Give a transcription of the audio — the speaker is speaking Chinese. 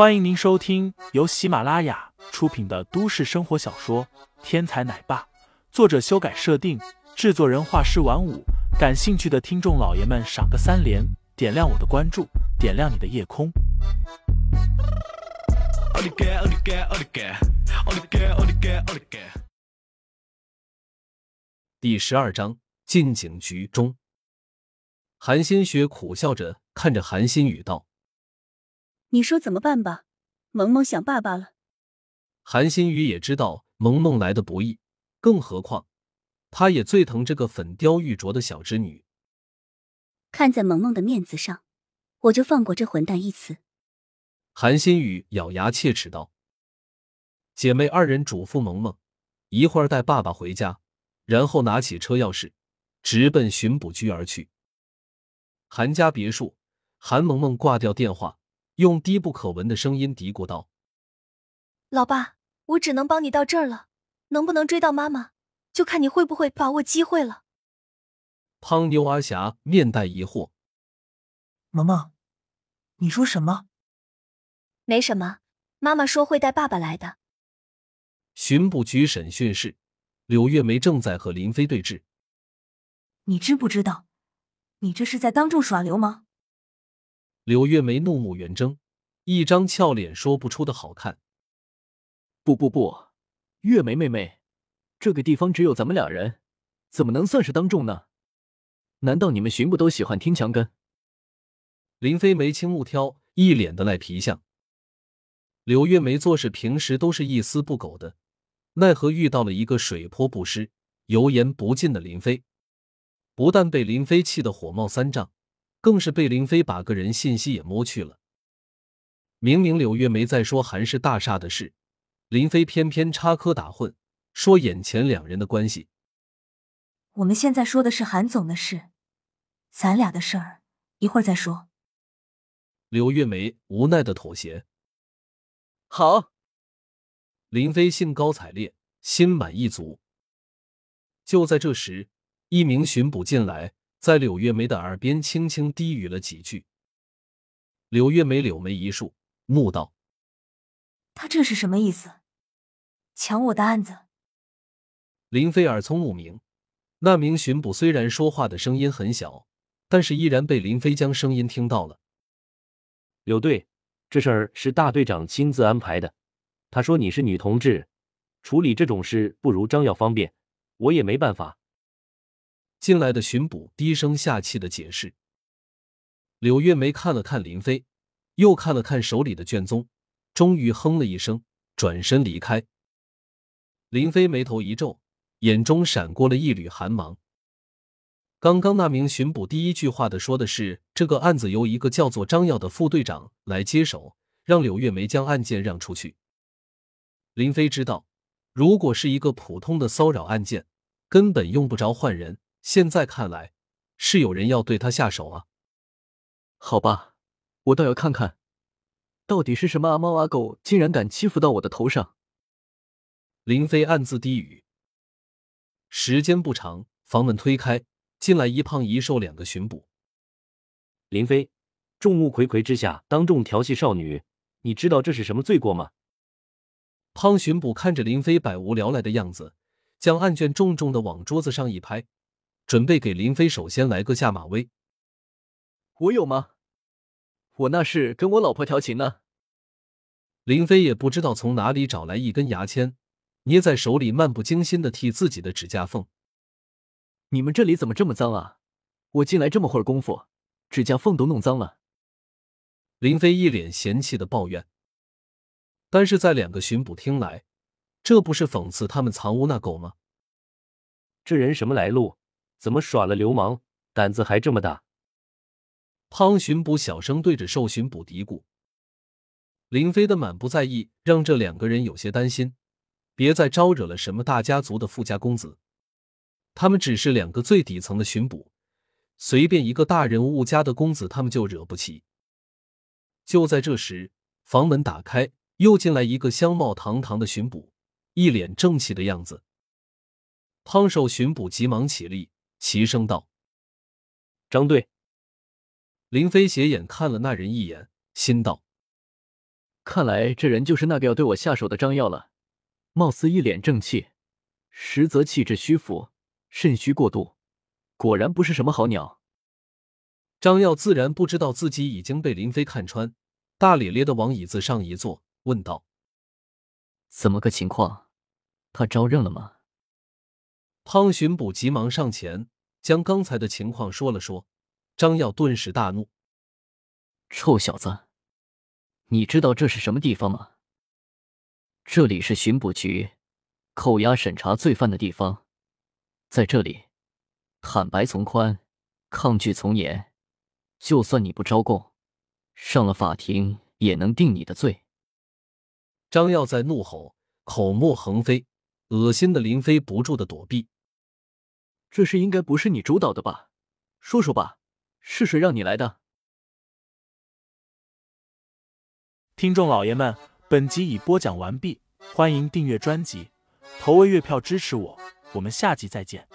欢迎您收听由喜马拉雅出品的都市生活小说《天才奶爸》，作者修改设定，制作人画师晚舞。感兴趣的听众老爷们，赏个三连，点亮我的关注，点亮你的夜空。第十二章进警局中，韩新雪苦笑着看着韩新宇道。你说怎么办吧？萌萌想爸爸了。韩新宇也知道萌萌来的不易，更何况他也最疼这个粉雕玉琢的小织女。看在萌萌的面子上，我就放过这混蛋一次。韩新宇咬牙切齿道。姐妹二人嘱咐萌萌，一会儿带爸爸回家，然后拿起车钥匙，直奔巡捕局而去。韩家别墅，韩萌萌挂掉电话。用低不可闻的声音嘀咕道：“老爸，我只能帮你到这儿了，能不能追到妈妈，就看你会不会把握机会了。”胖妞阿霞面带疑惑：“萌萌，你说什么？”“没什么，妈妈说会带爸爸来的。”巡捕局审讯室，柳月梅正在和林飞对峙。“你知不知道，你这是在当众耍流氓？”柳月梅怒目圆睁，一张俏脸说不出的好看。不不不，月梅妹妹，这个地方只有咱们俩人，怎么能算是当众呢？难道你们巡捕都喜欢听墙根？林飞眉清目挑，一脸的赖皮相。柳月梅做事平时都是一丝不苟的，奈何遇到了一个水泼不湿、油盐不进的林飞，不但被林飞气得火冒三丈。更是被林飞把个人信息也摸去了。明明柳月梅在说韩氏大厦的事，林飞偏偏插科打诨，说眼前两人的关系。我们现在说的是韩总的事，咱俩的事儿一会儿再说。柳月梅无奈的妥协。好，林飞兴高采烈，心满意足。就在这时，一名巡捕进来。在柳月梅的耳边轻轻低语了几句。柳月梅柳眉一竖，怒道：“他这是什么意思？抢我的案子？”林飞耳聪目明，那名巡捕虽然说话的声音很小，但是依然被林飞将声音听到了。柳队，这事儿是大队长亲自安排的。他说你是女同志，处理这种事不如张耀方便，我也没办法。进来的巡捕低声下气的解释。柳月梅看了看林飞，又看了看手里的卷宗，终于哼了一声，转身离开。林飞眉头一皱，眼中闪过了一缕寒芒。刚刚那名巡捕第一句话的说的是这个案子由一个叫做张耀的副队长来接手，让柳月梅将案件让出去。林飞知道，如果是一个普通的骚扰案件，根本用不着换人。现在看来，是有人要对他下手啊！好吧，我倒要看看，到底是什么阿猫阿狗，竟然敢欺负到我的头上。林飞暗自低语。时间不长，房门推开，进来一胖一瘦两个巡捕。林飞，众目睽睽之下当众调戏少女，你知道这是什么罪过吗？胖巡捕看着林飞百无聊赖的样子，将案卷重重的往桌子上一拍。准备给林飞首先来个下马威。我有吗？我那是跟我老婆调情呢。林飞也不知道从哪里找来一根牙签，捏在手里，漫不经心的剔自己的指甲缝。你们这里怎么这么脏啊？我进来这么会儿功夫，指甲缝都弄脏了。林飞一脸嫌弃的抱怨。但是在两个巡捕听来，这不是讽刺他们藏污纳垢吗？这人什么来路？怎么耍了流氓，胆子还这么大？胖巡捕小声对着瘦巡捕嘀咕。林飞的满不在意让这两个人有些担心，别再招惹了什么大家族的富家公子。他们只是两个最底层的巡捕，随便一个大人物家的公子，他们就惹不起。就在这时，房门打开，又进来一个相貌堂堂的巡捕，一脸正气的样子。胖瘦巡捕急忙起立。齐声道：“张队。”林飞斜眼看了那人一眼，心道：“看来这人就是那个要对我下手的张耀了，貌似一脸正气，实则气质虚浮，肾虚过度，果然不是什么好鸟。张耀自然不知道自己已经被林飞看穿，大咧咧的往椅子上一坐，问道：“怎么个情况？他招认了吗？”汤巡捕急忙上前，将刚才的情况说了说。张耀顿时大怒：“臭小子，你知道这是什么地方吗？这里是巡捕局，扣押审查罪犯的地方。在这里，坦白从宽，抗拒从严。就算你不招供，上了法庭也能定你的罪。”张耀在怒吼，口沫横飞，恶心的林飞不住的躲避。这事应该不是你主导的吧？说说吧。是谁让你来的？听众老爷们，本集已播讲完毕，欢迎订阅专辑，投喂月票支持我，我们下集再见。